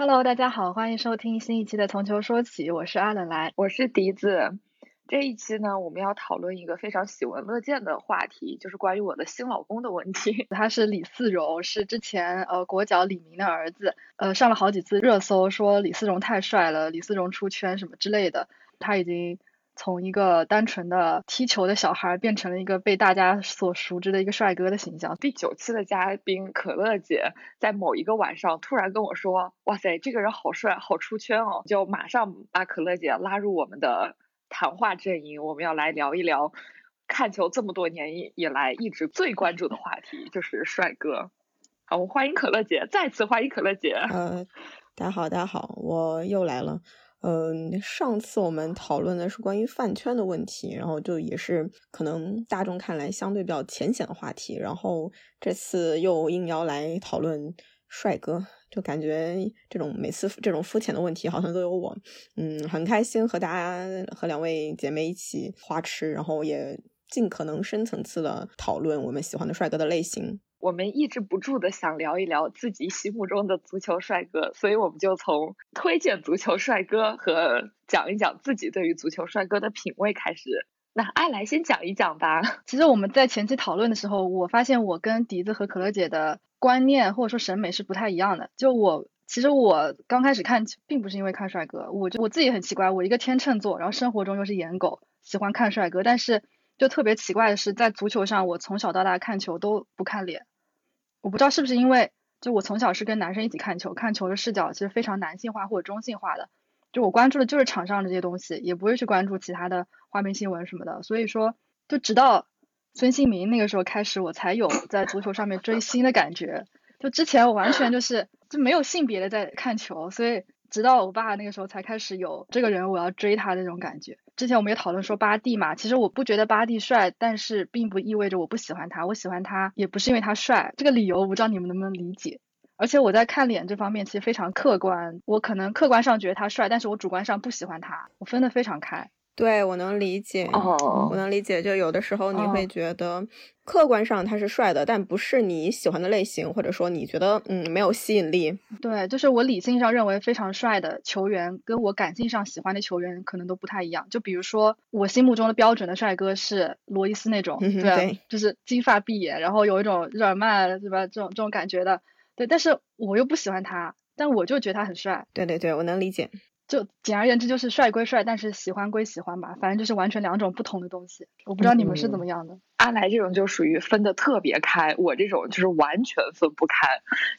Hello，大家好，欢迎收听新一期的《从球说起》，我是阿冷来，我是笛子。这一期呢，我们要讨论一个非常喜闻乐见的话题，就是关于我的新老公的问题。他是李思荣，是之前呃国脚李明的儿子，呃上了好几次热搜，说李思荣太帅了，李思荣出圈什么之类的。他已经。从一个单纯的踢球的小孩变成了一个被大家所熟知的一个帅哥的形象。第九期的嘉宾可乐姐在某一个晚上突然跟我说：“哇塞，这个人好帅，好出圈哦！”就马上把可乐姐拉入我们的谈话阵营，我们要来聊一聊看球这么多年以来一直最关注的话题，就是帅哥。好，我们欢迎可乐姐，再次欢迎可乐姐。呃，大家好，大家好，我又来了。嗯，上次我们讨论的是关于饭圈的问题，然后就也是可能大众看来相对比较浅显的话题，然后这次又应邀来讨论帅哥，就感觉这种每次这种肤浅的问题好像都有我，嗯，很开心和大家和两位姐妹一起花痴，然后也尽可能深层次的讨论我们喜欢的帅哥的类型。我们抑制不住的想聊一聊自己心目中的足球帅哥，所以我们就从推荐足球帅哥和讲一讲自己对于足球帅哥的品味开始。那爱来先讲一讲吧。其实我们在前期讨论的时候，我发现我跟笛子和可乐姐的观念或者说审美是不太一样的。就我其实我刚开始看并不是因为看帅哥，我就我自己很奇怪，我一个天秤座，然后生活中又是颜狗，喜欢看帅哥，但是就特别奇怪的是，在足球上我从小到大看球都不看脸。我不知道是不是因为，就我从小是跟男生一起看球，看球的视角其实非常男性化或者中性化的，就我关注的就是场上这些东西，也不会去关注其他的花边新闻什么的。所以说，就直到孙兴民那个时候开始，我才有在足球上面追星的感觉。就之前我完全就是就没有性别的在看球，所以。直到我爸那个时候才开始有这个人我要追他那种感觉。之前我们也讨论说巴蒂嘛，其实我不觉得巴蒂帅，但是并不意味着我不喜欢他。我喜欢他也不是因为他帅，这个理由我不知道你们能不能理解。而且我在看脸这方面其实非常客观，我可能客观上觉得他帅，但是我主观上不喜欢他，我分得非常开。对我能理解，我能理解。就有的时候你会觉得，客观上他是帅的，但不是你喜欢的类型，或者说你觉得嗯没有吸引力。对，就是我理性上认为非常帅的球员，跟我感性上喜欢的球员可能都不太一样。就比如说，我心目中的标准的帅哥是罗伊斯那种，对，就是金发碧眼，然后有一种日耳曼，对吧？这种这种感觉的，对。但是我又不喜欢他，但我就觉得他很帅。对对对，我能理解。就简而言之，就是帅归帅，但是喜欢归喜欢吧，反正就是完全两种不同的东西。我不知道你们是怎么样的。阿来这种就属于分的特别开，我这种就是完全分不开。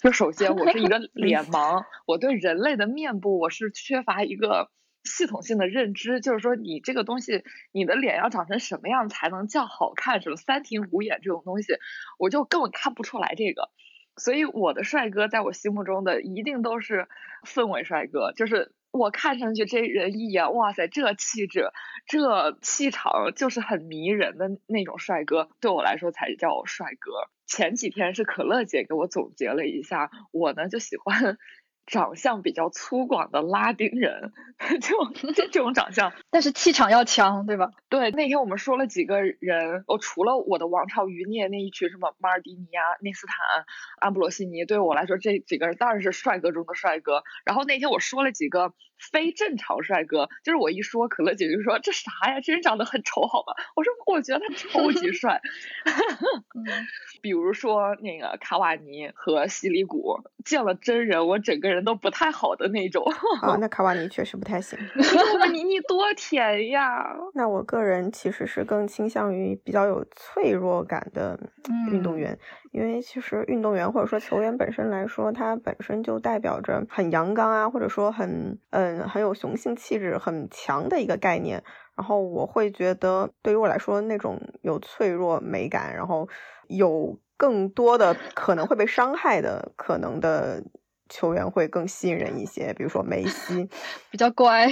就首先我是一个 脸盲，我对人类的面部我是缺乏一个系统性的认知，就是说你这个东西，你的脸要长成什么样才能叫好看？什么三庭五眼这种东西，我就根本看不出来这个。所以我的帅哥在我心目中的一定都是氛围帅哥，就是。我看上去这人一眼，哇塞，这气质，这气场就是很迷人的那种帅哥，对我来说才叫帅哥。前几天是可乐姐给我总结了一下，我呢就喜欢。长相比较粗犷的拉丁人，就这种长相，但是气场要强，对吧？对，那天我们说了几个人，我除了我的王朝余孽那一群什么马尔蒂尼啊、内斯坦、安布罗西尼，对我来说这几个人当然是帅哥中的帅哥。然后那天我说了几个非正常帅哥，就是我一说，可乐姐就说这啥呀？这人长得很丑，好吗？我说我觉得他超级 帅，比如说那个卡瓦尼和西里古，见了真人，我整个人。都不太好的那种 啊，那卡瓦尼确实不太行。你你多甜呀！那我个人其实是更倾向于比较有脆弱感的运动员，因为其实运动员或者说球员本身来说，它本身就代表着很阳刚啊，或者说很嗯很有雄性气质很强的一个概念。然后我会觉得，对于我来说，那种有脆弱美感，然后有更多的可能会被伤害的可能的。球员会更吸引人一些，比如说梅西，比较乖。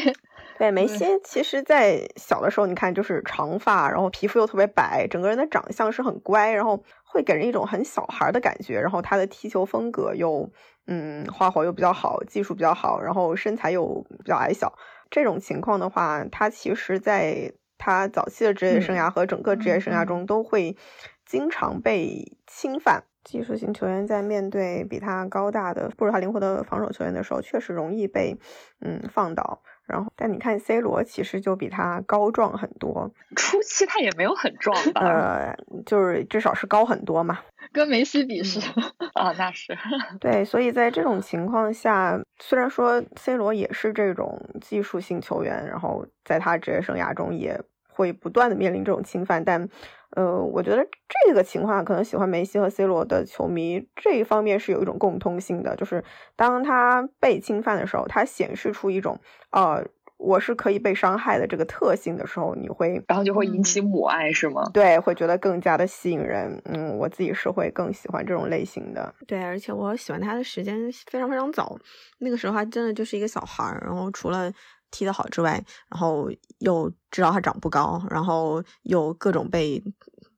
对，梅西其实，在小的时候，你看就是长发，然后皮肤又特别白，整个人的长相是很乖，然后会给人一种很小孩的感觉。然后他的踢球风格又，嗯，花活又比较好，技术比较好，然后身材又比较矮小。这种情况的话，他其实在他早期的职业生涯和整个职业生涯中都会经常被侵犯。技术型球员在面对比他高大的、不如他灵活的防守球员的时候，确实容易被嗯放倒。然后，但你看 C 罗其实就比他高壮很多，初期他也没有很壮吧？呃，就是至少是高很多嘛。跟梅西比是啊，那是 对。所以在这种情况下，虽然说 C 罗也是这种技术性球员，然后在他职业生涯中也会不断的面临这种侵犯，但呃，我觉得这个情况可能喜欢梅西和 C 罗的球迷这一方面是有一种共通性的，就是当他被侵犯的时候，他显示出一种。呃，我是可以被伤害的这个特性的时候，你会，然后就会引起母爱，是吗？对，会觉得更加的吸引人。嗯，我自己是会更喜欢这种类型的。对，而且我喜欢他的时间非常非常早，那个时候他真的就是一个小孩儿，然后除了踢得好之外，然后又知道他长不高，然后又各种被。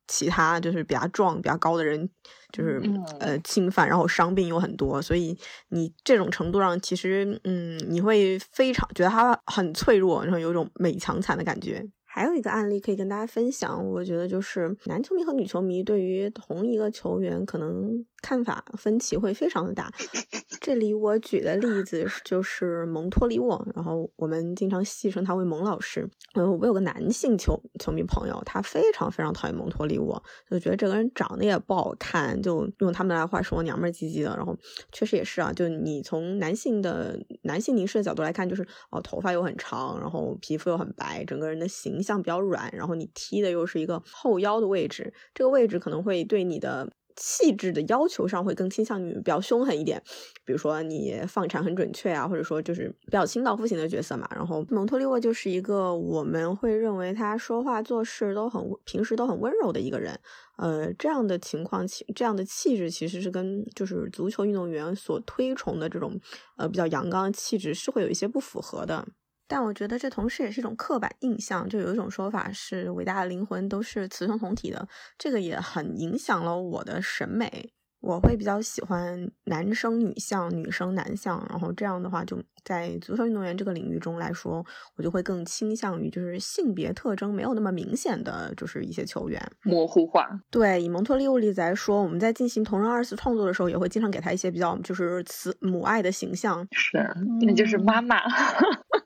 其他就是比他壮、比较高的人，就是呃侵犯，然后伤病又很多，所以你这种程度上，其实嗯，你会非常觉得他很脆弱，然后有一种美强惨的感觉。还有一个案例可以跟大家分享，我觉得就是男球迷和女球迷对于同一个球员可能看法分歧会非常的大。这里我举的例子就是蒙托利沃，然后我们经常戏称他为蒙老师。呃，我有个男性球球迷朋友，他非常非常讨厌蒙托利沃，就觉得这个人长得也不好看，就用他们的话说娘们儿唧唧的。然后确实也是啊，就你从男性的男性凝视的角度来看，就是哦，头发又很长，然后皮肤又很白，整个人的形。象比较软，然后你踢的又是一个后腰的位置，这个位置可能会对你的气质的要求上会更倾向于比较凶狠一点，比如说你放铲很准确啊，或者说就是比较清道夫型的角色嘛。然后蒙托利沃就是一个我们会认为他说话做事都很平时都很温柔的一个人，呃，这样的情况，这样的气质其实是跟就是足球运动员所推崇的这种呃比较阳刚气质是会有一些不符合的。但我觉得这同时也是一种刻板印象，就有一种说法是伟大的灵魂都是雌雄同体的，这个也很影响了我的审美。我会比较喜欢男生女相、女生男相，然后这样的话就在足球运动员这个领域中来说，我就会更倾向于就是性别特征没有那么明显的就是一些球员模糊化。对，以蒙特利沃例子来说，我们在进行同人二次创作的时候，也会经常给他一些比较就是慈母爱的形象，是，那就是妈妈。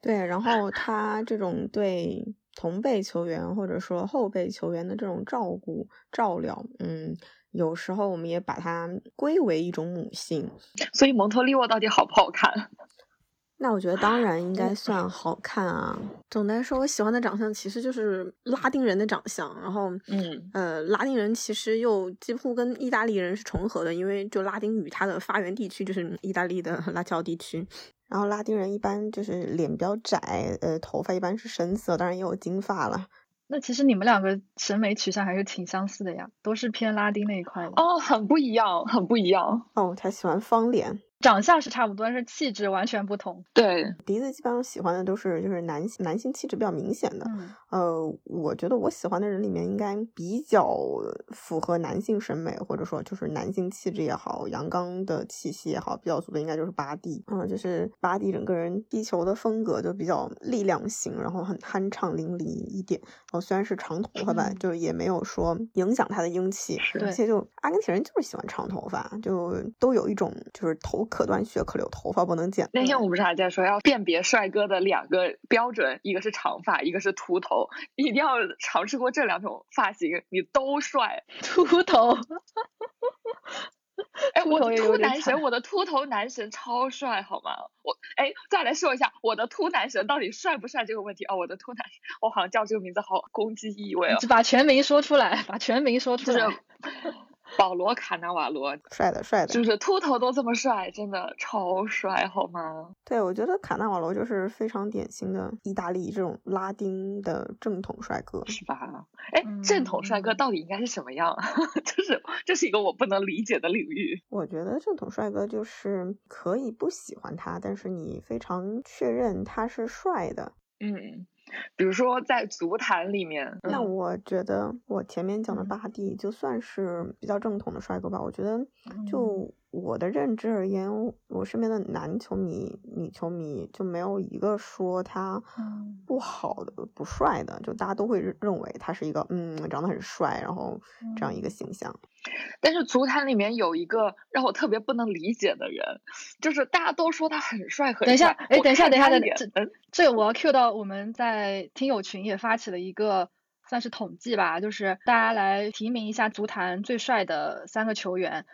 对，然后他这种对同辈球员或者说后辈球员的这种照顾照料，嗯，有时候我们也把它归为一种母性。所以蒙特利沃到底好不好看？那我觉得当然应该算好看啊。总的来说，我喜欢的长相其实就是拉丁人的长相。然后，嗯，呃，拉丁人其实又几乎跟意大利人是重合的，因为就拉丁语它的发源地区就是意大利的拉乔地区。然后拉丁人一般就是脸比较窄，呃，头发一般是深色，当然也有金发了。那其实你们两个审美取向还是挺相似的呀，都是偏拉丁那一块的。哦，很不一样，很不一样。哦，他喜欢方脸。长相是差不多，但是气质完全不同。对，笛子基本上喜欢的都是就是男性男性气质比较明显的。呃，我觉得我喜欢的人里面应该比较符合男性审美，或者说就是男性气质也好，阳刚的气息也好，比较足的应该就是巴蒂。嗯，就是巴蒂整个人踢球的风格就比较力量型，然后很酣畅淋漓一点。然后虽然是长头发吧，就也没有说影响他的英气。而且就阿根廷人就是喜欢长头发，就都有一种就是头。可断血可留，头发不能剪。那天我不是还在说，要辨别帅哥的两个标准，一个是长发，一个是秃头，一定要尝试过这两种发型，你都帅。秃头，哎，我秃男神，我的秃头男神超帅，好吗？我哎，再来说一下我的秃男神到底帅不帅这个问题哦，我的秃男神，我好像叫这个名字好攻击意味哦。把全名说出来，把全名说出来。保罗·卡纳瓦罗，帅的帅的，就是秃头都这么帅，真的超帅，好吗？对，我觉得卡纳瓦罗就是非常典型的意大利这种拉丁的正统帅哥，是吧？哎，正统帅哥到底应该是什么样？就是这是一个我不能理解的领域。我觉得正统帅哥就是可以不喜欢他，但是你非常确认他是帅的。嗯。比如说在足坛里面，那我觉得我前面讲的巴蒂就算是比较正统的帅哥吧。我觉得就我的认知而言，我身边的男球迷、女球迷就没有一个说他不好的、不帅的，就大家都会认为他是一个嗯长得很帅，然后这样一个形象。但是足坛里面有一个让我特别不能理解的人，就是大家都说他很帅很帅。等一下，哎，等一下，等一下，等这这个我要 Q 到我们在听友群也发起了一个算是统计吧，就是大家来提名一下足坛最帅的三个球员。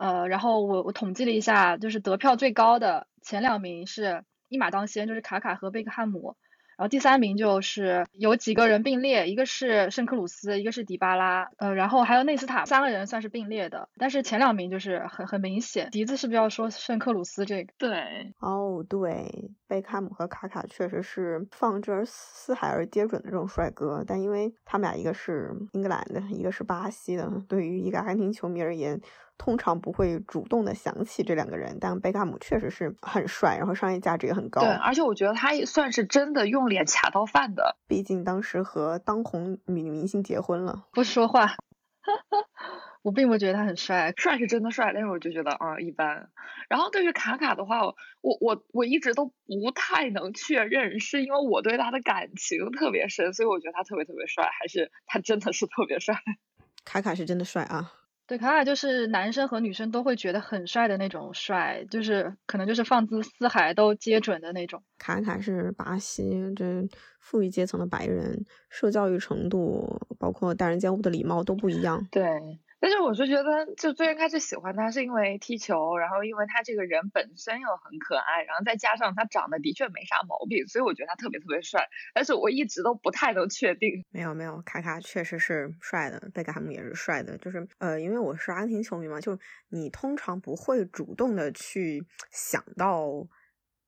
呃，然后我我统计了一下，就是得票最高的前两名是一马当先，就是卡卡和贝克汉姆。然后第三名就是有几个人并列，一个是圣克鲁斯，一个是迪巴拉，呃，然后还有内斯塔，三个人算是并列的。但是前两名就是很很明显，笛子是不是要说圣克鲁斯这个？对，哦对，贝克汉姆和卡卡确实是放之四海而皆准的这种帅哥，但因为他们俩一个是英格兰的，一个是巴西的，对于一个阿根廷球迷而言。通常不会主动的想起这两个人，但贝克汉姆确实是很帅，然后商业价值也很高。对，而且我觉得他也算是真的用脸卡到饭的，毕竟当时和当红女明星结婚了。不说话，我并不觉得他很帅，帅是真的帅，但是我就觉得啊一般。然后对于卡卡的话，我我我一直都不太能确认，是因为我对他的感情特别深，所以我觉得他特别特别帅，还是他真的是特别帅？卡卡是真的帅啊。对，卡卡就是男生和女生都会觉得很帅的那种帅，就是可能就是放之四海都皆准的那种。卡卡是巴西这富裕阶层的白人，受教育程度，包括待人接物的礼貌都不一样。对。但是我就觉得，就最开始喜欢他是因为踢球，然后因为他这个人本身又很可爱，然后再加上他长得的确没啥毛病，所以我觉得他特别特别帅。但是我一直都不太能确定。没有没有，卡卡确实是帅的，贝克汉姆也是帅的。就是呃，因为我是阿根廷球迷嘛，就你通常不会主动的去想到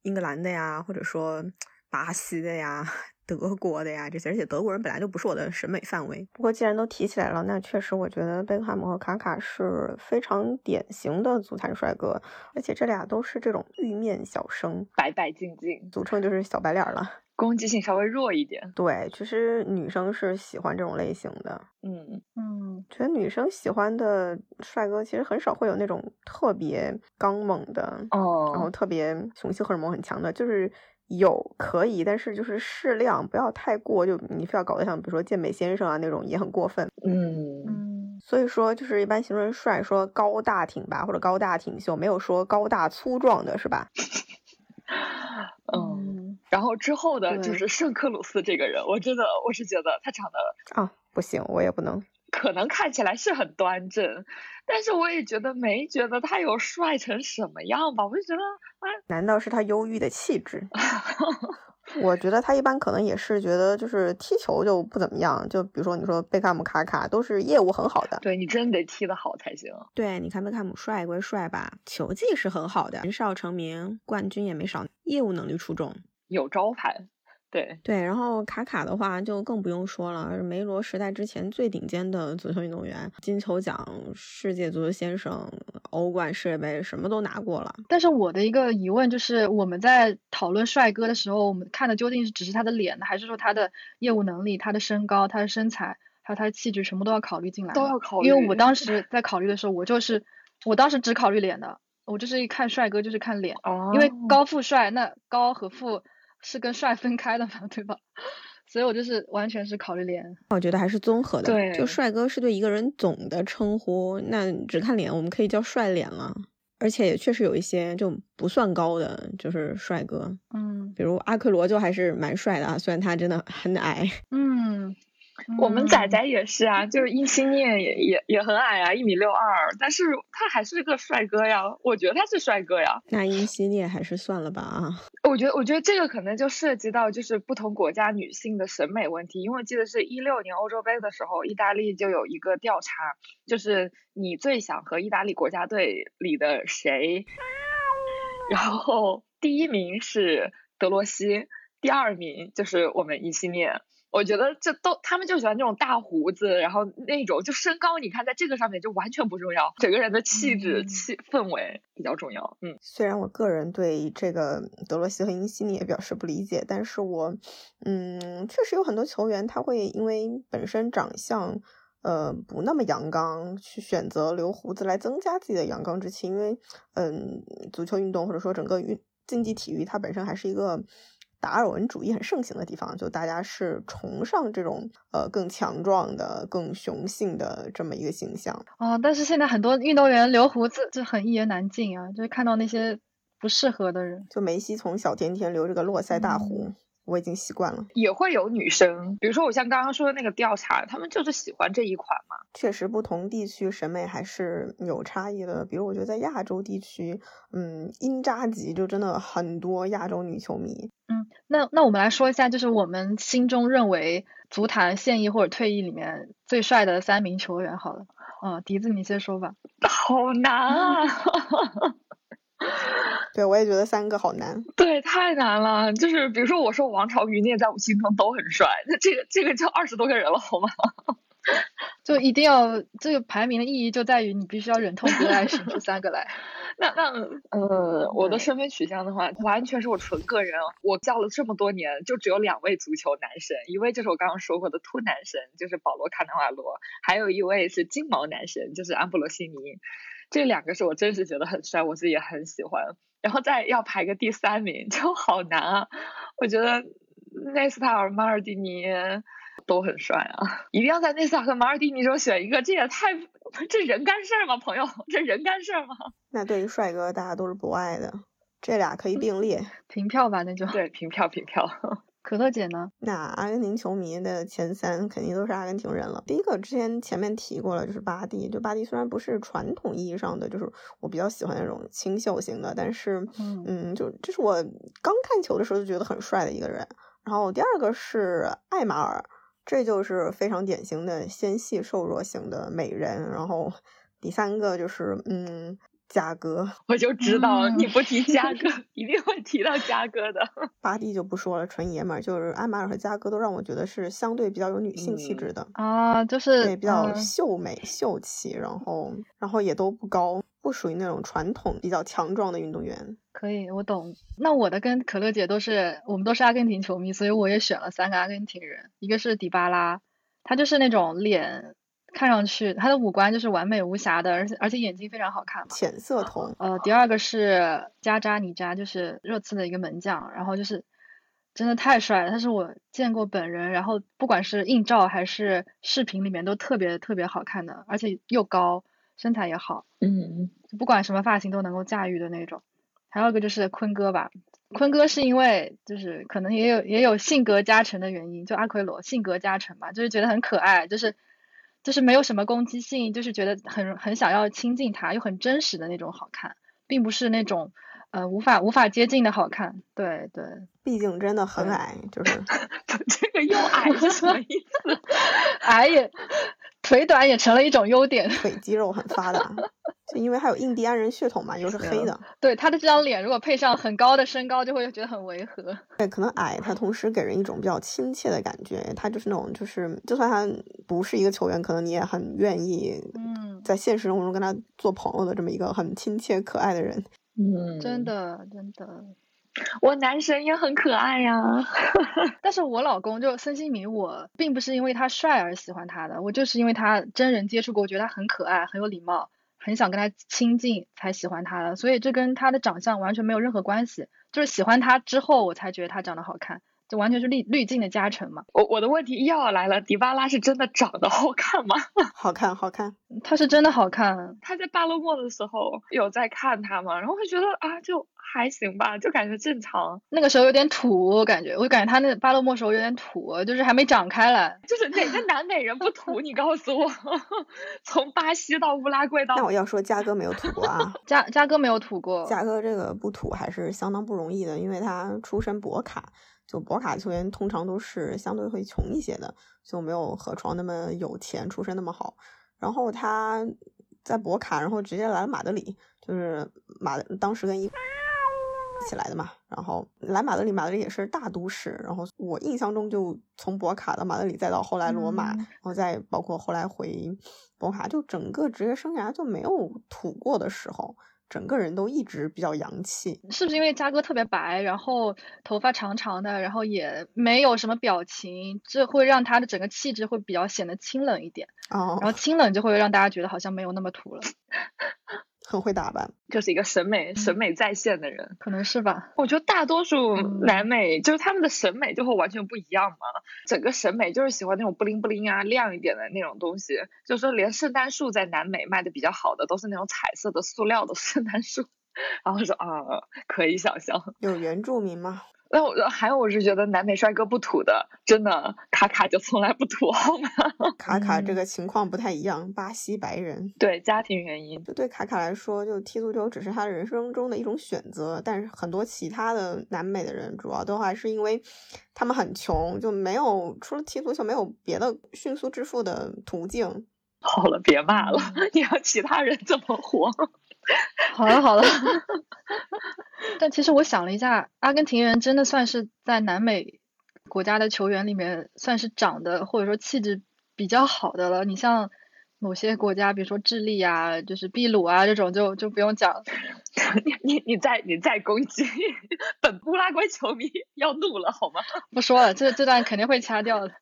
英格兰的呀，或者说巴西的呀。德国的呀，这些，而且德国人本来就不是我的审美范围。不过既然都提起来了，那确实我觉得贝克汉姆和卡卡是非常典型的足坛帅哥，而且这俩都是这种玉面小生，白白净净，俗称就是小白脸了，攻击性稍微弱一点。对，其实女生是喜欢这种类型的。嗯嗯，觉得女生喜欢的帅哥其实很少会有那种特别刚猛的，哦，然后特别雄性荷尔蒙很强的，就是。有可以，但是就是适量，不要太过。就你非要搞得像，比如说健美先生啊那种，也很过分。嗯嗯。所以说，就是一般形容帅，说高大挺拔或者高大挺秀，没有说高大粗壮的，是吧？嗯。然后之后的就是圣克鲁斯这个人，我真的我是觉得他长得啊不行，我也不能。可能看起来是很端正，但是我也觉得没觉得他有帅成什么样吧。我就觉得，啊，难道是他忧郁的气质？我觉得他一般可能也是觉得就是踢球就不怎么样。就比如说你说贝克汉姆、卡卡都是业务很好的，对你真得踢得好才行。对，你看贝克汉姆帅归帅吧，球技是很好的，年少成名，冠军也没少，业务能力出众，有招牌。对对，然后卡卡的话就更不用说了，是梅罗时代之前最顶尖的足球运动员，金球奖、世界足球先生、欧冠、世界杯什么都拿过了。但是我的一个疑问就是，我们在讨论帅哥的时候，我们看的究竟是只是他的脸呢，还是说他的业务能力、他的身高、他的身材，还有他的气质，全部都要考虑进来？都要考虑。因为我当时在考虑的时候，我就是我当时只考虑脸的，我就是一看帅哥就是看脸，因为高富帅，那高和富。是跟帅分开的嘛，对吧？所以我就是完全是考虑脸。我觉得还是综合的。对，就帅哥是对一个人总的称呼，那只看脸，我们可以叫帅脸了。而且也确实有一些就不算高的，就是帅哥。嗯，比如阿克罗就还是蛮帅的啊，虽然他真的很矮。嗯。我们仔仔也是啊，就是伊西涅也也也很矮啊，一米六二，但是他还是个帅哥呀，我觉得他是帅哥呀。那伊西涅还是算了吧啊。我觉得，我觉得这个可能就涉及到就是不同国家女性的审美问题，因为我记得是一六年欧洲杯的时候，意大利就有一个调查，就是你最想和意大利国家队里的谁，然后第一名是德罗西，第二名就是我们伊西涅。我觉得这都他们就喜欢这种大胡子，然后那种就身高，你看在这个上面就完全不重要，整个人的气质气氛围比较重要。嗯，虽然我个人对这个德罗西和因西尼也表示不理解，但是我嗯确实有很多球员他会因为本身长相呃不那么阳刚，去选择留胡子来增加自己的阳刚之气，因为嗯，足球运动或者说整个运竞技体育，它本身还是一个。达尔文主义很盛行的地方，就大家是崇尚这种呃更强壮的、更雄性的这么一个形象啊。但是现在很多运动员留胡子就很一言难尽啊，就是看到那些不适合的人。就梅西从小甜甜留着个络腮大胡。我已经习惯了，也会有女生，比如说我像刚刚说的那个调查，他们就是喜欢这一款嘛。确实，不同地区审美还是有差异的。比如，我觉得在亚洲地区，嗯，英扎吉就真的很多亚洲女球迷。嗯，那那我们来说一下，就是我们心中认为足坛现役或者退役里面最帅的三名球员。好了，嗯，笛子你先说吧。好难啊。对，我也觉得三个好难。对，太难了。就是比如说，我说王朝余孽在我心中都很帅。那这个这个就二十多个人了，好吗？就一定要这个排名的意义就在于你必须要忍痛割爱选出三个来。那那呃，我的身份取向的话，完全是我纯个人。我叫了这么多年，就只有两位足球男神，一位就是我刚刚说过的秃男神，就是保罗卡纳瓦罗，还有一位是金毛男神，就是安布罗西尼。这两个是我真实觉得很帅，我自己也很喜欢。然后再要排个第三名就好难啊！我觉得内斯塔尔、马尔蒂尼都很帅啊，一定要在内斯塔和马尔蒂尼中选一个，这也太这人干事儿吗？朋友，这人干事儿吗？那对于帅哥，大家都是不爱的，这俩可以并列，平票吧，那就对，平票，平票。可乐姐呢？那阿根廷球迷的前三肯定都是阿根廷人了。第一个之前前面提过了，就是巴蒂。就巴蒂虽然不是传统意义上的，就是我比较喜欢那种清秀型的，但是嗯，就这是我刚看球的时候就觉得很帅的一个人。然后第二个是艾马尔，这就是非常典型的纤细瘦弱型的美人。然后第三个就是嗯。嘉哥，我就知道你不提嘉哥，一定会提到嘉哥的。巴蒂就不说了，纯爷们儿，就是安马尔和嘉哥都让我觉得是相对比较有女性气质的啊，就是对比较秀美秀气，然后然后也都不高，不属于那种传统比较强壮的运动员。可以，我懂。那我的跟可乐姐都是，我们都是阿根廷球迷，所以我也选了三个阿根廷人，一个是迪巴拉，他就是那种脸。看上去他的五官就是完美无瑕的，而且而且眼睛非常好看，浅色瞳。呃，第二个是加扎尼扎，就是热刺的一个门将，然后就是真的太帅了，他是我见过本人，然后不管是硬照还是视频里面都特别特别好看的，而且又高，身材也好，嗯，不管什么发型都能够驾驭的那种。还有一个就是坤哥吧，坤哥是因为就是可能也有也有性格加成的原因，就阿奎罗性格加成吧，就是觉得很可爱，就是。就是没有什么攻击性，就是觉得很很想要亲近他，又很真实的那种好看，并不是那种呃无法无法接近的好看。对对，毕竟真的很矮，就是 这个又矮是什么意思？矮也腿短也成了一种优点，腿肌肉很发达。就因为还有印第安人血统嘛，又是黑的。对他的这张脸，如果配上很高的身高，就会觉得很违和。对，可能矮，他同时给人一种比较亲切的感觉。他就是那种，就是就算他不是一个球员，可能你也很愿意，嗯，在现实生活中跟他做朋友的这么一个很亲切可爱的人。嗯，真的真的，我男神也很可爱呀。但是我老公就孙兴民，我并不是因为他帅而喜欢他的，我就是因为他真人接触过，我觉得他很可爱，很有礼貌。很想跟他亲近才喜欢他的，所以这跟他的长相完全没有任何关系。就是喜欢他之后，我才觉得他长得好看，就完全是滤滤镜的加成嘛。我我的问题又要来了，迪巴拉是真的长得好看吗？好看，好看，他是真的好看。他在巴勒莫的时候有在看他吗？然后会觉得啊，就。还行吧，就感觉正常。那个时候有点土，我感觉，我感觉他那巴勒莫时候有点土，就是还没长开来。就是哪个南美人不土？你告诉我，从巴西到乌拉圭到……那我要说，嘉哥没有土过啊，嘉嘉哥没有土过。嘉哥这个不土还是相当不容易的，因为他出身博卡，就博卡球员通常都是相对会穷一些的，就没有河床那么有钱，出身那么好。然后他在博卡，然后直接来了马德里，就是马当时跟一。起来的嘛，然后来马德里，马德里也是大都市。然后我印象中，就从博卡到马德里，再到后来罗马，然后再包括后来回博卡，就整个职业生涯就没有土过的时候。整个人都一直比较洋气。是不是因为嘉哥特别白，然后头发长长的，然后也没有什么表情，这会让他的整个气质会比较显得清冷一点。哦，然后清冷就会让大家觉得好像没有那么土了。很会打扮，就是一个审美审美在线的人，可能是吧。我觉得大多数南美就是他们的审美就会完全不一样嘛，整个审美就是喜欢那种布灵布灵啊亮一点的那种东西。就是说，连圣诞树在南美卖的比较好的都是那种彩色的塑料的 圣诞树。然后说啊，可以想象，有原住民吗？那我还有，我是觉得南美帅哥不土的，真的卡卡就从来不土，好吗？卡卡这个情况不太一样，巴西白人。对家庭原因，就对卡卡来说，就踢足球只是他人生中的一种选择。但是很多其他的南美的人，主要都还是因为他们很穷，就没有除了踢足球，没有别的迅速致富的途径。好了，别骂了，你让其他人怎么活？好 了好了，但其实我想了一下，阿根廷人真的算是在南美国家的球员里面算是长得或者说气质比较好的了。你像某些国家，比如说智利啊，就是秘鲁啊这种，就就不用讲。你你你再你再攻击本乌拉圭球迷要怒了好吗？不说了，这这段肯定会掐掉的。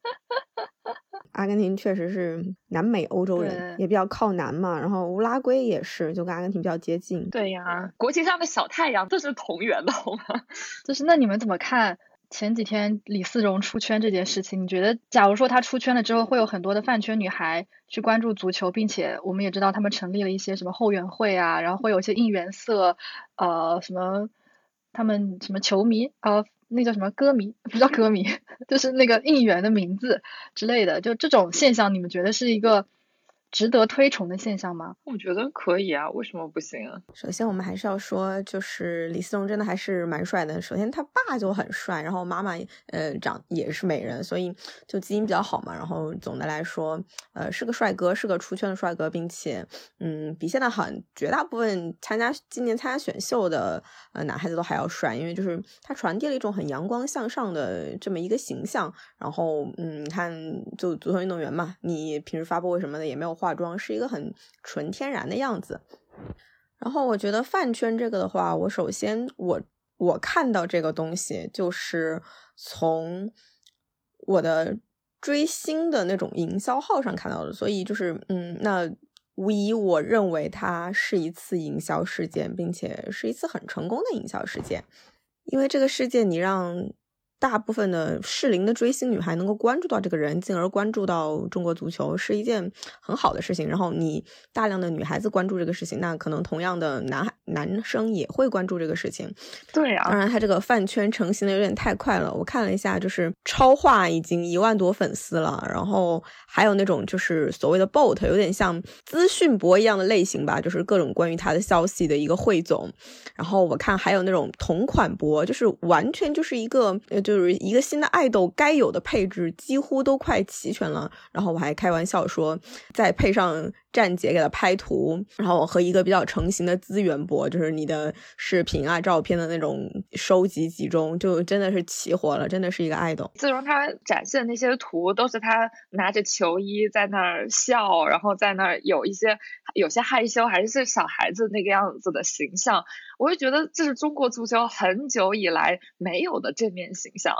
阿根廷确实是南美欧洲人，也比较靠南嘛。然后乌拉圭也是，就跟阿根廷比较接近。对呀，国旗上的小太阳这是同源的好吗？就是那你们怎么看前几天李思荣出圈这件事情？你觉得，假如说他出圈了之后，会有很多的饭圈女孩去关注足球，并且我们也知道他们成立了一些什么后援会啊，然后会有一些应援色，呃，什么他们什么球迷啊。那叫什么歌迷？不叫歌迷，就是那个应援的名字之类的。就这种现象，你们觉得是一个？值得推崇的现象吗？我觉得可以啊，为什么不行啊？首先，我们还是要说，就是李思荣真的还是蛮帅的。首先，他爸就很帅，然后妈妈呃长也是美人，所以就基因比较好嘛。然后总的来说，呃是个帅哥，是个出圈的帅哥，并且嗯比现在很绝大部分参加今年参加选秀的呃男孩子都还要帅，因为就是他传递了一种很阳光向上的这么一个形象。然后嗯，你看就足球运动员嘛，你平时发布会什么的也没有。化妆是一个很纯天然的样子，然后我觉得饭圈这个的话，我首先我我看到这个东西就是从我的追星的那种营销号上看到的，所以就是嗯，那无疑我认为它是一次营销事件，并且是一次很成功的营销事件，因为这个事件你让。大部分的适龄的追星女孩能够关注到这个人，进而关注到中国足球，是一件很好的事情。然后你大量的女孩子关注这个事情，那可能同样的男孩男生也会关注这个事情。对啊，当然他这个饭圈成型的有点太快了。我看了一下，就是超话已经一万多粉丝了，然后还有那种就是所谓的 bot，有点像资讯博一样的类型吧，就是各种关于他的消息的一个汇总。然后我看还有那种同款博，就是完全就是一个呃。就是一个新的爱豆该有的配置几乎都快齐全了，然后我还开玩笑说，再配上站姐给他拍图，然后和一个比较成型的资源博，就是你的视频啊、照片的那种收集集中，就真的是齐活了，真的是一个爱豆。自从他展现的那些图，都是他拿着球衣在那儿笑，然后在那儿有一些有些害羞，还是小孩子那个样子的形象。我就觉得这是中国足球很久以来没有的正面形象。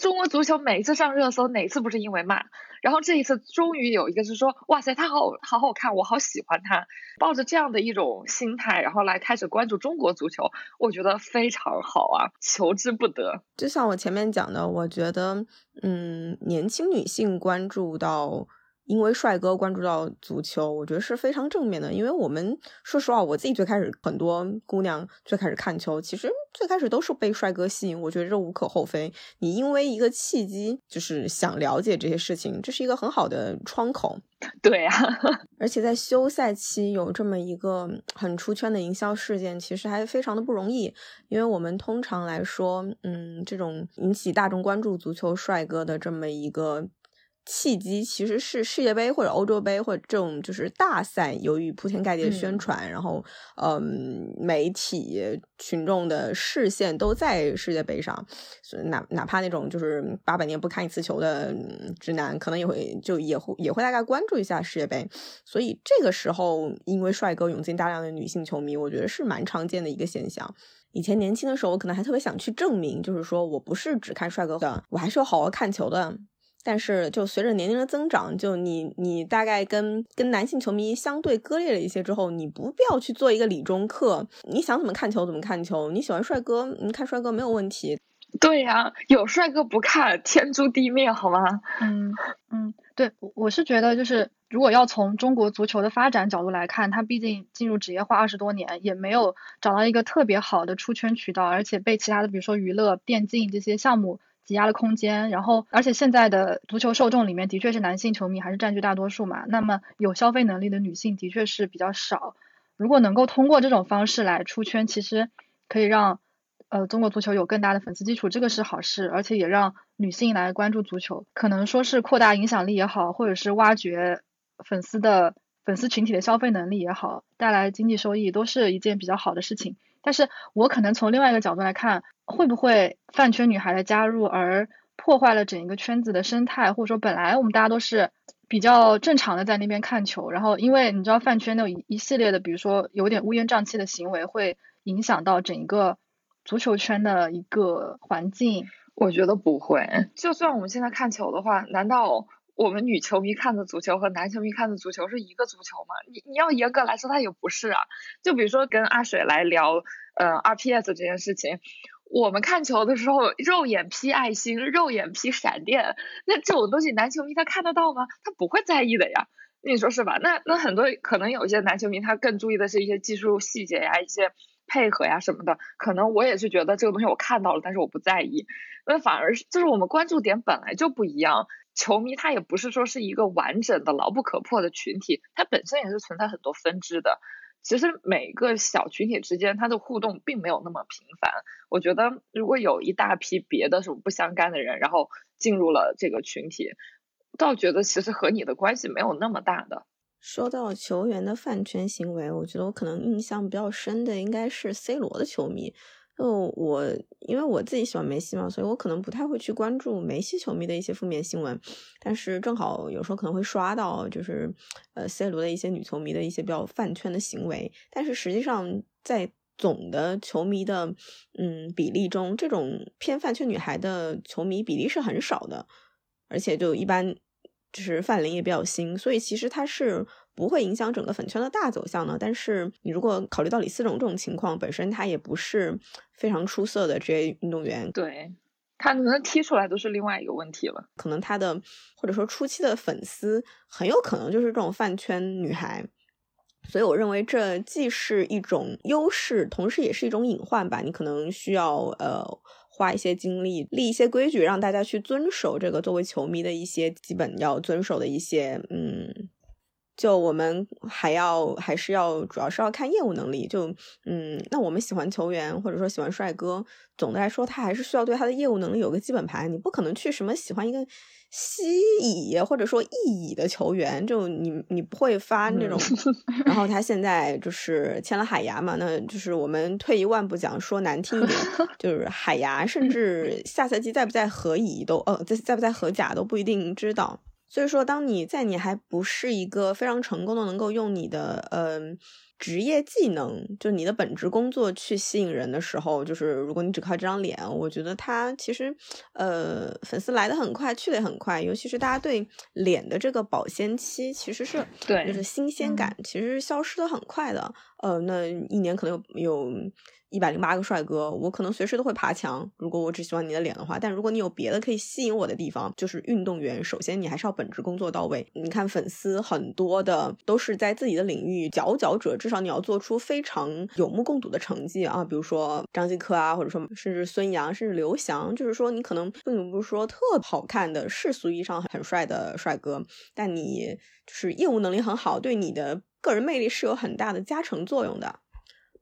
中国足球每一次上热搜，哪次不是因为骂？然后这一次终于有一个是说，哇塞，他好好好看，我好喜欢他。抱着这样的一种心态，然后来开始关注中国足球，我觉得非常好啊，求之不得。就像我前面讲的，我觉得，嗯，年轻女性关注到。因为帅哥关注到足球，我觉得是非常正面的。因为我们说实话，我自己最开始很多姑娘最开始看球，其实最开始都是被帅哥吸引。我觉得这无可厚非。你因为一个契机，就是想了解这些事情，这是一个很好的窗口。对呀，而且在休赛期有这么一个很出圈的营销事件，其实还非常的不容易。因为我们通常来说，嗯，这种引起大众关注足球帅哥的这么一个。契机其实是世界杯或者欧洲杯或者这种就是大赛，由于铺天盖地的宣传，然后嗯，媒体群众的视线都在世界杯上，所以哪哪怕那种就是八百年不看一次球的直男，可能也会就也会也会大概关注一下世界杯。所以这个时候，因为帅哥涌进大量的女性球迷，我觉得是蛮常见的一个现象。以前年轻的时候，我可能还特别想去证明，就是说我不是只看帅哥的，我还是有好好看球的。但是，就随着年龄的增长，就你你大概跟跟男性球迷相对割裂了一些之后，你不必要去做一个理中客，你想怎么看球怎么看球，你喜欢帅哥，你看帅哥没有问题。对呀，有帅哥不看，天诛地灭，好吗？嗯嗯，对，我是觉得就是，如果要从中国足球的发展角度来看，它毕竟进入职业化二十多年，也没有找到一个特别好的出圈渠道，而且被其他的比如说娱乐、电竞这些项目。挤压了空间，然后而且现在的足球受众里面的确是男性球迷还是占据大多数嘛，那么有消费能力的女性的确是比较少。如果能够通过这种方式来出圈，其实可以让呃中国足球有更大的粉丝基础，这个是好事，而且也让女性来关注足球，可能说是扩大影响力也好，或者是挖掘粉丝的粉丝群体的消费能力也好，带来经济收益都是一件比较好的事情。但是我可能从另外一个角度来看。会不会饭圈女孩的加入而破坏了整一个圈子的生态，或者说本来我们大家都是比较正常的在那边看球，然后因为你知道饭圈那种一系列的，比如说有点乌烟瘴气的行为，会影响到整一个足球圈的一个环境？我觉得不会，就算我们现在看球的话，难道我们女球迷看的足球和男球迷看的足球是一个足球吗？你你要严格来说，它也不是啊。就比如说跟阿水来聊，呃，RPS 这件事情。我们看球的时候，肉眼 P 爱心，肉眼 P 闪电，那这种东西男球迷他看得到吗？他不会在意的呀，你说是吧？那那很多可能有一些男球迷他更注意的是一些技术细节呀，一些配合呀什么的。可能我也是觉得这个东西我看到了，但是我不在意。那反而是就是我们关注点本来就不一样。球迷他也不是说是一个完整的牢不可破的群体，它本身也是存在很多分支的。其实每个小群体之间，他的互动并没有那么频繁。我觉得，如果有一大批别的什么不相干的人，然后进入了这个群体，倒觉得其实和你的关系没有那么大的。说到球员的饭圈行为，我觉得我可能印象比较深的应该是 C 罗的球迷。就我，因为我自己喜欢梅西嘛，所以我可能不太会去关注梅西球迷的一些负面新闻。但是正好有时候可能会刷到，就是呃 C 罗的一些女球迷的一些比较饭圈的行为。但是实际上，在总的球迷的嗯比例中，这种偏饭圈女孩的球迷比例是很少的，而且就一般就是范龄也比较新，所以其实它是。不会影响整个粉圈的大走向呢。但是你如果考虑到李思荣这种情况，本身他也不是非常出色的职业运动员，对他能不能踢出来都是另外一个问题了。可能他的或者说初期的粉丝很有可能就是这种饭圈女孩，所以我认为这既是一种优势，同时也是一种隐患吧。你可能需要呃花一些精力立一些规矩，让大家去遵守这个作为球迷的一些基本要遵守的一些嗯。就我们还要还是要主要是要看业务能力。就嗯，那我们喜欢球员或者说喜欢帅哥，总的来说他还是需要对他的业务能力有个基本盘。你不可能去什么喜欢一个西乙或者说意乙的球员，就你你不会发那种。然后他现在就是签了海牙嘛，那就是我们退一万步讲，说难听一点，就是海牙甚至下赛季在不在合乙都呃在在不在合甲都不一定知道。所以说，当你在你还不是一个非常成功的，能够用你的嗯职业技能，就你的本职工作去吸引人的时候，就是如果你只靠这张脸，我觉得他其实呃粉丝来的很快，去的也很快，尤其是大家对脸的这个保鲜期，其实是对，就是新鲜感，其实是消失的很快的。呃，那一年可能有有。一百零八个帅哥，我可能随时都会爬墙。如果我只喜欢你的脸的话，但如果你有别的可以吸引我的地方，就是运动员。首先，你还是要本职工作到位。你看，粉丝很多的都是在自己的领域佼佼者，至少你要做出非常有目共睹的成绩啊。比如说张继科啊，或者说甚至孙杨，甚至刘翔，就是说你可能并不是说特好看的世俗意义上很帅的帅哥，但你就是业务能力很好，对你的个人魅力是有很大的加成作用的。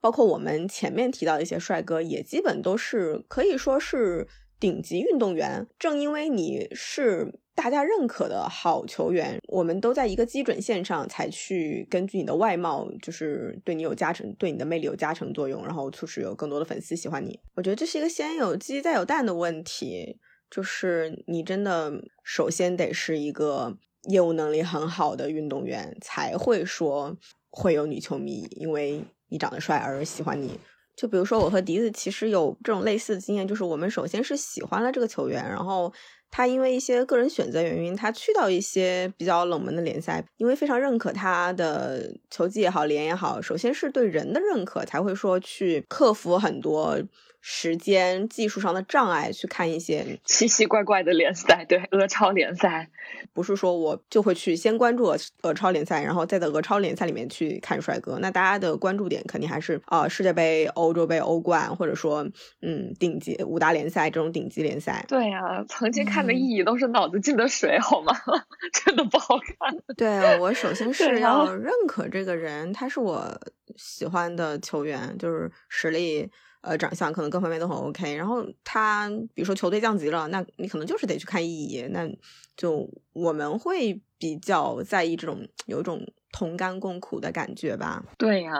包括我们前面提到的一些帅哥，也基本都是可以说是顶级运动员。正因为你是大家认可的好球员，我们都在一个基准线上才去根据你的外貌，就是对你有加成，对你的魅力有加成作用，然后促使有更多的粉丝喜欢你。我觉得这是一个先有鸡再有蛋的问题，就是你真的首先得是一个业务能力很好的运动员，才会说会有女球迷因为你长得帅而喜欢你。就比如说我和笛子其实有这种类似的经验，就是我们首先是喜欢了这个球员，然后。他因为一些个人选择原因，他去到一些比较冷门的联赛，因为非常认可他的球技也好，脸也好，首先是对人的认可，才会说去克服很多。时间、技术上的障碍去看一些 奇奇怪怪的联赛，对俄超联赛，不是说我就会去先关注俄俄超联赛，然后再在俄超联赛里面去看帅哥。那大家的关注点肯定还是啊世界杯、欧洲杯、欧冠，或者说嗯顶级五大联赛这种顶级联赛。对呀，曾经看的意义都是脑子进的水，好吗？真的不好看。对我首先是要认可这个人，他是我喜欢的球员，就是实力。呃，长相可能各方面都很 OK，然后他比如说球队降级了，那你可能就是得去看意义，那就我们会比较在意这种有一种同甘共苦的感觉吧。对呀，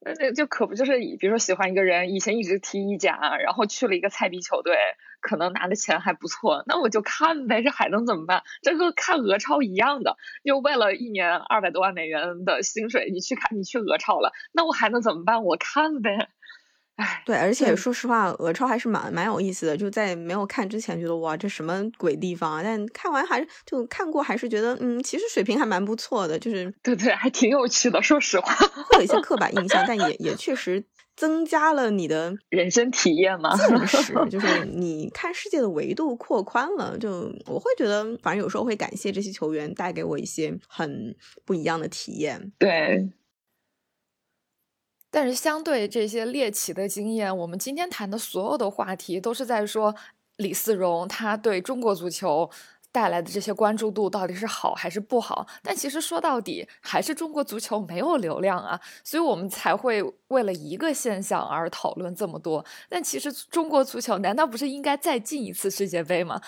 那那就可不就是比如说喜欢一个人，以前一直踢意甲，然后去了一个菜逼球队，可能拿的钱还不错，那我就看呗，这还能怎么办？这和看俄超一样的，就为了一年二百多万美元的薪水，你去看你去俄超了，那我还能怎么办？我看呗。对，而且说实话，俄超还是蛮蛮有意思的。就在没有看之前，觉得哇，这什么鬼地方啊！但看完还是就看过，还是觉得嗯，其实水平还蛮不错的。就是对对，还挺有趣的。说实话，会有一些刻板印象，但也也确实增加了你的 人生体验嘛。见识，就是你看世界的维度扩宽了。就我会觉得，反正有时候会感谢这些球员带给我一些很不一样的体验。对。但是，相对这些猎奇的经验，我们今天谈的所有的话题都是在说李思荣他对中国足球带来的这些关注度到底是好还是不好。但其实说到底，还是中国足球没有流量啊，所以我们才会为了一个现象而讨论这么多。但其实中国足球难道不是应该再进一次世界杯吗？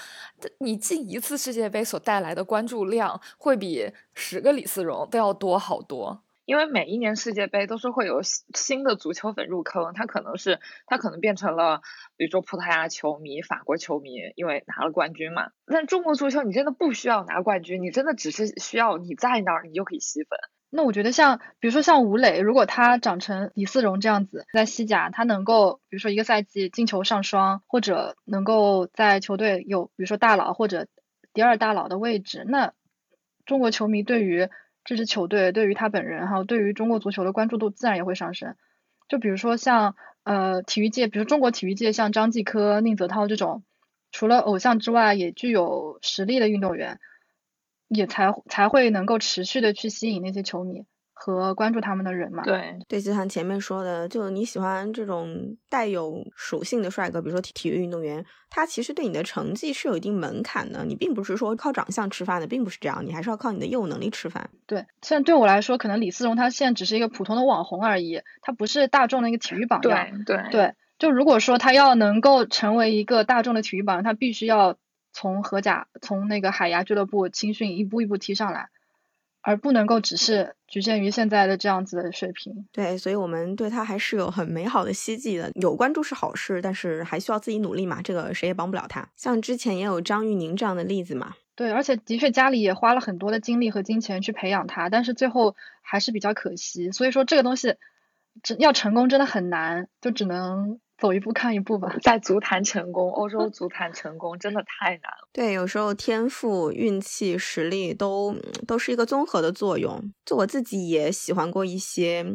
你进一次世界杯所带来的关注量，会比十个李思荣都要多好多。因为每一年世界杯都是会有新的足球粉入坑，他可能是他可能变成了，比如说葡萄牙球迷、法国球迷，因为拿了冠军嘛。但中国足球你真的不需要拿冠军，你真的只是需要你在那儿，你就可以吸粉。那我觉得像比如说像吴磊，如果他长成李思荣这样子，在西甲他能够，比如说一个赛季进球上双，或者能够在球队有比如说大佬或者第二大佬的位置，那中国球迷对于。这支球队对于他本人，还有对于中国足球的关注度自然也会上升。就比如说像呃体育界，比如中国体育界，像张继科、宁泽涛这种，除了偶像之外也具有实力的运动员，也才才会能够持续的去吸引那些球迷。和关注他们的人嘛，对对，就像前面说的，就你喜欢这种带有属性的帅哥，比如说体体育运动员，他其实对你的成绩是有一定门槛的，你并不是说靠长相吃饭的，并不是这样，你还是要靠你的业务能力吃饭。对，现在对我来说，可能李思荣他现在只是一个普通的网红而已，他不是大众的一个体育榜样。对对对，就如果说他要能够成为一个大众的体育榜样，他必须要从荷甲，从那个海牙俱乐部青训一步一步踢上来。而不能够只是局限于现在的这样子的水平。对，所以我们对他还是有很美好的希冀的。有关注是好事，但是还需要自己努力嘛，这个谁也帮不了他。像之前也有张玉宁这样的例子嘛。对，而且的确家里也花了很多的精力和金钱去培养他，但是最后还是比较可惜。所以说这个东西，要成功真的很难，就只能。走一步看一步吧，在足坛成功，欧洲足坛成功真的太难了。对，有时候天赋、运气、实力都都是一个综合的作用。就我自己也喜欢过一些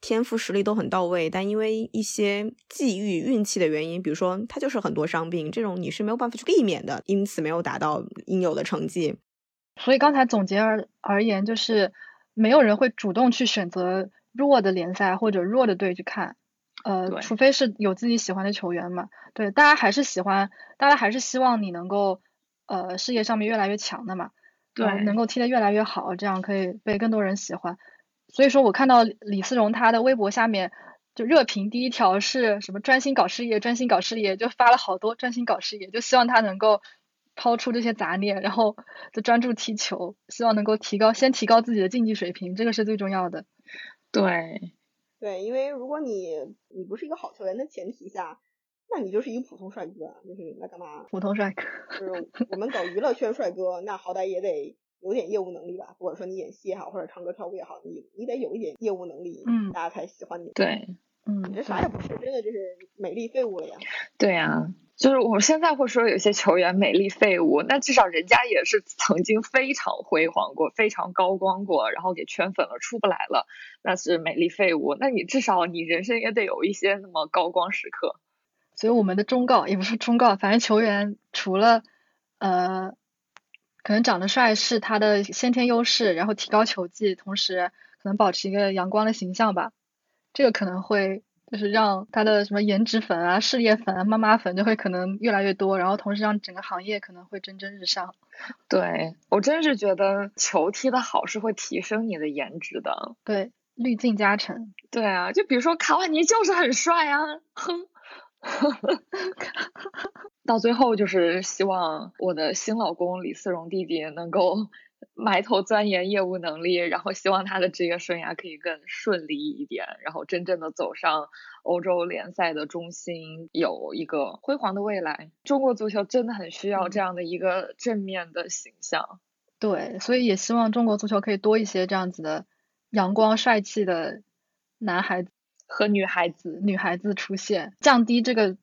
天赋、实力都很到位，但因为一些际遇、运气的原因，比如说他就是很多伤病，这种你是没有办法去避免的，因此没有达到应有的成绩。所以刚才总结而而言，就是没有人会主动去选择弱的联赛或者弱的队去看。呃，除非是有自己喜欢的球员嘛，对，大家还是喜欢，大家还是希望你能够，呃，事业上面越来越强的嘛，对，能够踢得越来越好，这样可以被更多人喜欢。所以说我看到李思荣他的微博下面就热评第一条是什么专心搞事业，专心搞事业，就发了好多专心搞事业，就希望他能够抛出这些杂念，然后就专注踢球，希望能够提高先提高自己的竞技水平，这个是最重要的。对，对，因为如果你你不是一个好球员的前提下，那你就是一个普通帅哥，就是那干嘛？普通帅哥，就是我们搞娱乐圈帅哥，那好歹也得有点业务能力吧？不管说你演戏也好，或者唱歌跳舞也好，你你得有一点业务能力，嗯，大家才喜欢你。对，嗯，你这啥也不是，真的就是美丽废物了呀。对呀。就是我们现在会说有些球员美丽废物，那至少人家也是曾经非常辉煌过、非常高光过，然后给圈粉了，出不来了，那是美丽废物。那你至少你人生也得有一些那么高光时刻。所以我们的忠告也不是忠告，反正球员除了呃，可能长得帅是他的先天优势，然后提高球技，同时可能保持一个阳光的形象吧，这个可能会。就是让他的什么颜值粉啊、事业粉啊、妈妈粉就会可能越来越多，然后同时让整个行业可能会蒸蒸日上。对我真是觉得球踢得好是会提升你的颜值的。对，滤镜加成。对啊，就比如说卡瓦尼就是很帅啊，哼。到最后就是希望我的新老公李思荣弟弟能够。埋头钻研业务能力，然后希望他的职业生涯可以更顺利一点，然后真正的走上欧洲联赛的中心，有一个辉煌的未来。中国足球真的很需要这样的一个正面的形象。对，所以也希望中国足球可以多一些这样子的阳光帅气的男孩子和女孩子、女孩子出现，降低这个。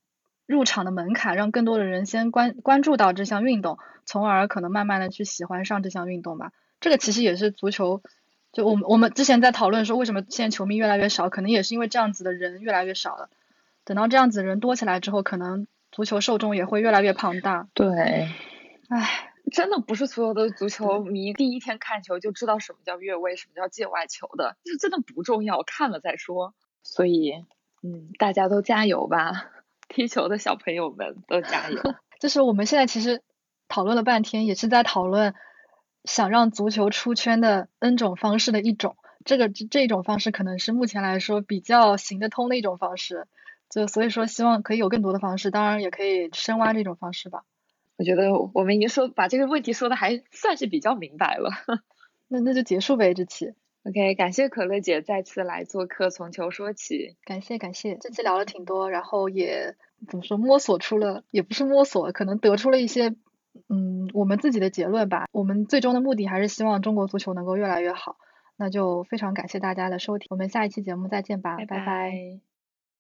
入场的门槛，让更多的人先关关注到这项运动，从而可能慢慢的去喜欢上这项运动吧。这个其实也是足球，就我们我们之前在讨论说，为什么现在球迷越来越少，可能也是因为这样子的人越来越少了。等到这样子人多起来之后，可能足球受众也会越来越庞大。对，唉，真的不是所有的足球迷第一天看球就知道什么叫越位，什么叫界外球的，这真的不重要，看了再说。所以，嗯，大家都加油吧。踢球的小朋友们都加油！就是我们现在其实讨论了半天，也是在讨论想让足球出圈的 N 种方式的一种。这个这种方式可能是目前来说比较行得通的一种方式。就所以说，希望可以有更多的方式，当然也可以深挖这种方式吧。我觉得我们已经说把这个问题说的还算是比较明白了。那那就结束呗，这期。OK，感谢可乐姐再次来做客，从球说起。感谢感谢，这期聊了挺多，然后也怎么说摸索出了，也不是摸索，可能得出了一些嗯我们自己的结论吧。我们最终的目的还是希望中国足球能够越来越好。那就非常感谢大家的收听，我们下一期节目再见吧，拜拜。